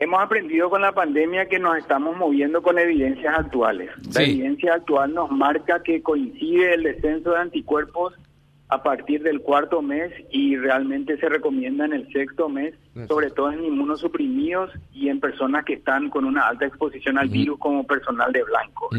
Hemos aprendido con la pandemia que nos estamos moviendo con evidencias actuales. La evidencia actual nos marca que coincide el descenso de anticuerpos a partir del cuarto mes y realmente se recomienda en el sexto mes, sobre todo en inmunosuprimidos y en personas que están con una alta exposición al virus como personal de blanco.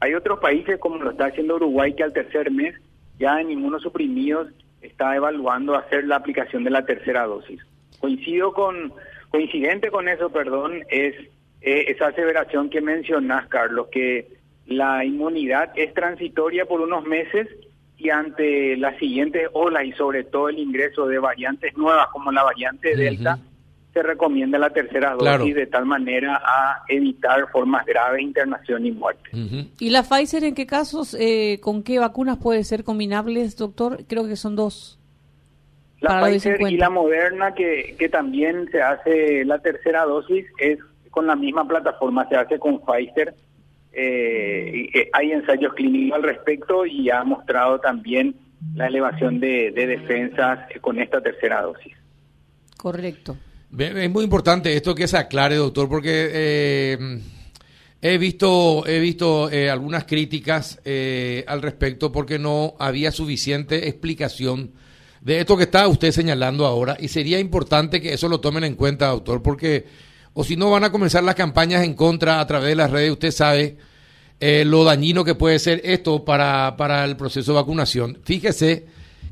Hay otros países como lo está haciendo Uruguay que al tercer mes ya en inmunosuprimidos está evaluando hacer la aplicación de la tercera dosis. Coincido con coincidente con eso, perdón, es eh, esa aseveración que mencionas, Carlos, que la inmunidad es transitoria por unos meses y ante las siguientes olas y sobre todo el ingreso de variantes nuevas como la variante Delta, se recomienda la tercera dosis de tal manera a evitar formas graves, internación y muerte. ¿Y la Pfizer en qué casos, eh, con qué vacunas puede ser combinables, doctor? Creo que son dos. La Pfizer y la Moderna, que, que también se hace la tercera dosis, es con la misma plataforma, se hace con Pfizer. Eh, eh, hay ensayos clínicos al respecto y ha mostrado también la elevación de, de defensas con esta tercera dosis. Correcto. Es muy importante esto que se aclare, doctor, porque eh, he visto, he visto eh, algunas críticas eh, al respecto porque no había suficiente explicación de esto que está usted señalando ahora y sería importante que eso lo tomen en cuenta, doctor, porque o si no van a comenzar las campañas en contra a través de las redes, usted sabe lo dañino que puede ser esto para, para el proceso de vacunación. Fíjese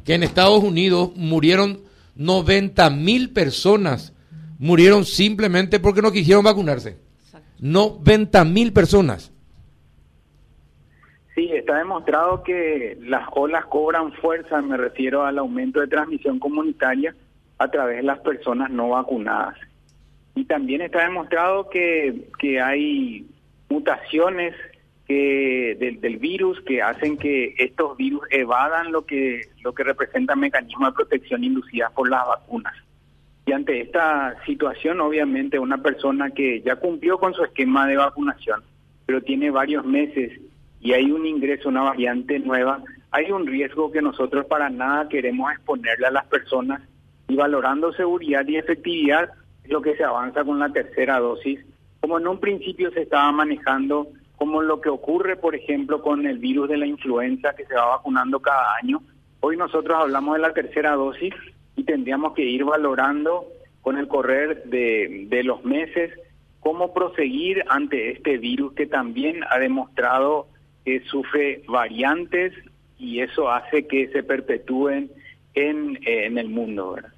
que en Estados Unidos murieron 90 mil personas murieron simplemente porque no quisieron vacunarse. 90 mil personas. Sí, está demostrado que las olas cobran fuerza, me refiero al aumento de transmisión comunitaria a través de las personas no vacunadas. Y también está demostrado que, que hay mutaciones que del, virus que hacen que estos virus evadan lo que lo que representa mecanismos de protección inducidas por las vacunas. Y ante esta situación, obviamente, una persona que ya cumplió con su esquema de vacunación, pero tiene varios meses y hay un ingreso, una variante nueva, hay un riesgo que nosotros para nada queremos exponerle a las personas y valorando seguridad y efectividad es lo que se avanza con la tercera dosis, como en un principio se estaba manejando, como lo que ocurre, por ejemplo, con el virus de la influenza que se va vacunando cada año. Hoy nosotros hablamos de la tercera dosis y tendríamos que ir valorando con el correr de, de los meses cómo proseguir ante este virus que también ha demostrado que sufre variantes y eso hace que se perpetúen en, en el mundo. ¿verdad?